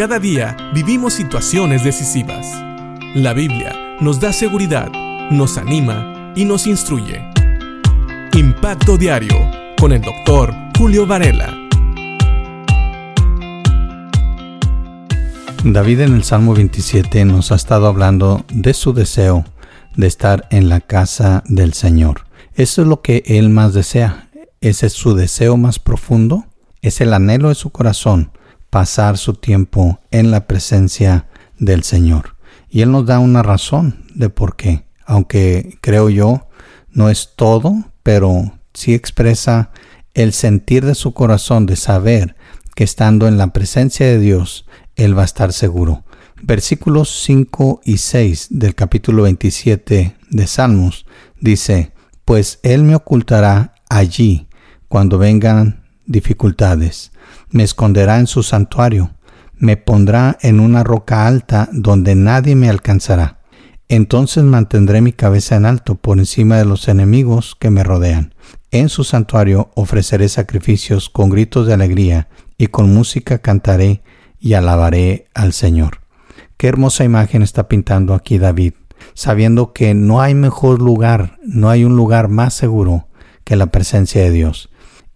Cada día vivimos situaciones decisivas. La Biblia nos da seguridad, nos anima y nos instruye. Impacto Diario con el doctor Julio Varela. David en el Salmo 27 nos ha estado hablando de su deseo de estar en la casa del Señor. Eso es lo que él más desea. Ese es su deseo más profundo. Es el anhelo de su corazón pasar su tiempo en la presencia del Señor. Y Él nos da una razón de por qué, aunque creo yo no es todo, pero sí expresa el sentir de su corazón de saber que estando en la presencia de Dios, Él va a estar seguro. Versículos 5 y 6 del capítulo 27 de Salmos dice, Pues Él me ocultará allí cuando vengan dificultades me esconderá en su santuario, me pondrá en una roca alta donde nadie me alcanzará. Entonces mantendré mi cabeza en alto por encima de los enemigos que me rodean. En su santuario ofreceré sacrificios con gritos de alegría y con música cantaré y alabaré al Señor. Qué hermosa imagen está pintando aquí David, sabiendo que no hay mejor lugar, no hay un lugar más seguro que la presencia de Dios.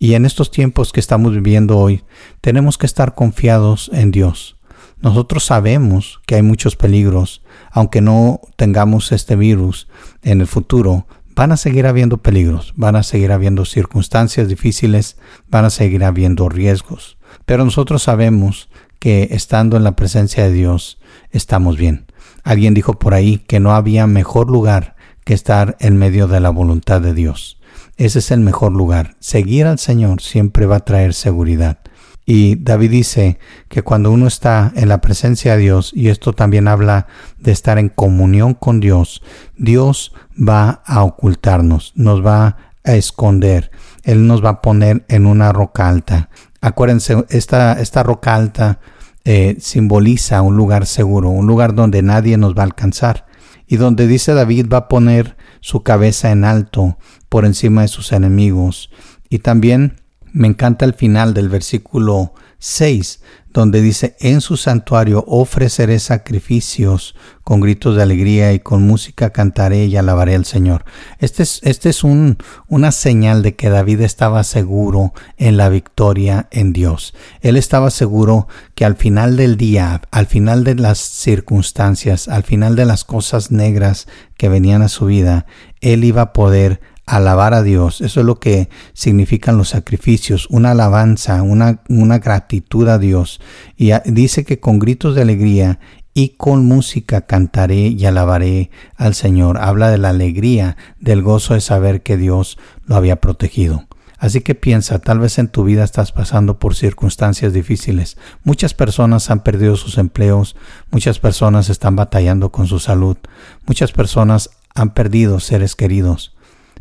Y en estos tiempos que estamos viviendo hoy, tenemos que estar confiados en Dios. Nosotros sabemos que hay muchos peligros, aunque no tengamos este virus en el futuro, van a seguir habiendo peligros, van a seguir habiendo circunstancias difíciles, van a seguir habiendo riesgos. Pero nosotros sabemos que estando en la presencia de Dios estamos bien. Alguien dijo por ahí que no había mejor lugar que estar en medio de la voluntad de Dios. Ese es el mejor lugar. Seguir al Señor siempre va a traer seguridad. Y David dice que cuando uno está en la presencia de Dios, y esto también habla de estar en comunión con Dios, Dios va a ocultarnos, nos va a esconder, Él nos va a poner en una roca alta. Acuérdense, esta, esta roca alta eh, simboliza un lugar seguro, un lugar donde nadie nos va a alcanzar y donde dice David va a poner su cabeza en alto por encima de sus enemigos. Y también me encanta el final del versículo 6, donde dice, en su santuario ofreceré sacrificios con gritos de alegría y con música cantaré y alabaré al Señor. Este es, este es un, una señal de que David estaba seguro en la victoria en Dios. Él estaba seguro que al final del día, al final de las circunstancias, al final de las cosas negras que venían a su vida, él iba a poder alabar a Dios. Eso es lo que significan los sacrificios, una alabanza, una, una gratitud a Dios. Y dice que con gritos de alegría y con música cantaré y alabaré al Señor. Habla de la alegría, del gozo de saber que Dios lo había protegido. Así que piensa, tal vez en tu vida estás pasando por circunstancias difíciles. Muchas personas han perdido sus empleos, muchas personas están batallando con su salud, muchas personas han perdido seres queridos.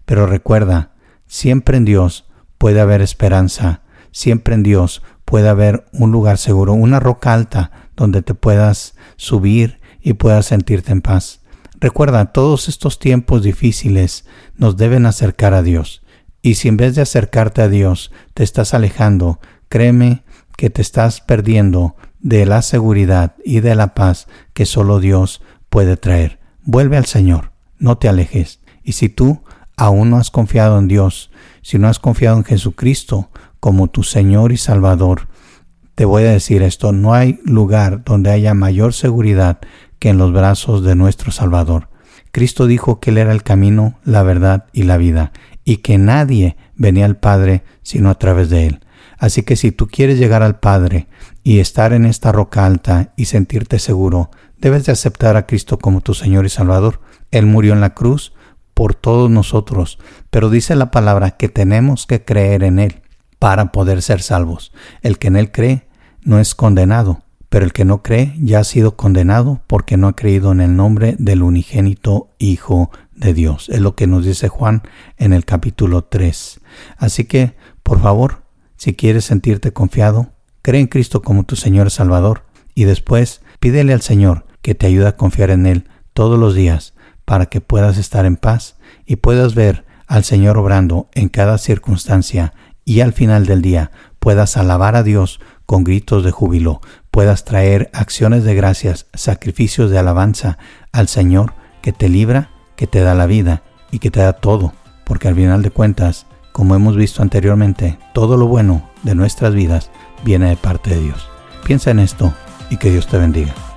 Pero recuerda, siempre en Dios puede haber esperanza, siempre en Dios puede haber un lugar seguro, una roca alta donde te puedas subir y puedas sentirte en paz. Recuerda, todos estos tiempos difíciles nos deben acercar a Dios. Y si en vez de acercarte a Dios te estás alejando, créeme que te estás perdiendo de la seguridad y de la paz que solo Dios puede traer. Vuelve al Señor, no te alejes. Y si tú aún no has confiado en Dios, si no has confiado en Jesucristo como tu Señor y Salvador, te voy a decir esto, no hay lugar donde haya mayor seguridad que en los brazos de nuestro Salvador. Cristo dijo que Él era el camino, la verdad y la vida, y que nadie venía al Padre sino a través de Él. Así que si tú quieres llegar al Padre y estar en esta roca alta y sentirte seguro, debes de aceptar a Cristo como tu Señor y Salvador. Él murió en la cruz por todos nosotros, pero dice la palabra que tenemos que creer en Él para poder ser salvos. El que en Él cree no es condenado, pero el que no cree ya ha sido condenado porque no ha creído en el nombre del unigénito Hijo de Dios. Es lo que nos dice Juan en el capítulo 3. Así que, por favor, si quieres sentirte confiado, cree en Cristo como tu Señor Salvador y después pídele al Señor que te ayude a confiar en Él todos los días para que puedas estar en paz y puedas ver al Señor obrando en cada circunstancia y al final del día puedas alabar a Dios con gritos de júbilo, puedas traer acciones de gracias, sacrificios de alabanza al Señor que te libra, que te da la vida y que te da todo, porque al final de cuentas, como hemos visto anteriormente, todo lo bueno de nuestras vidas viene de parte de Dios. Piensa en esto y que Dios te bendiga.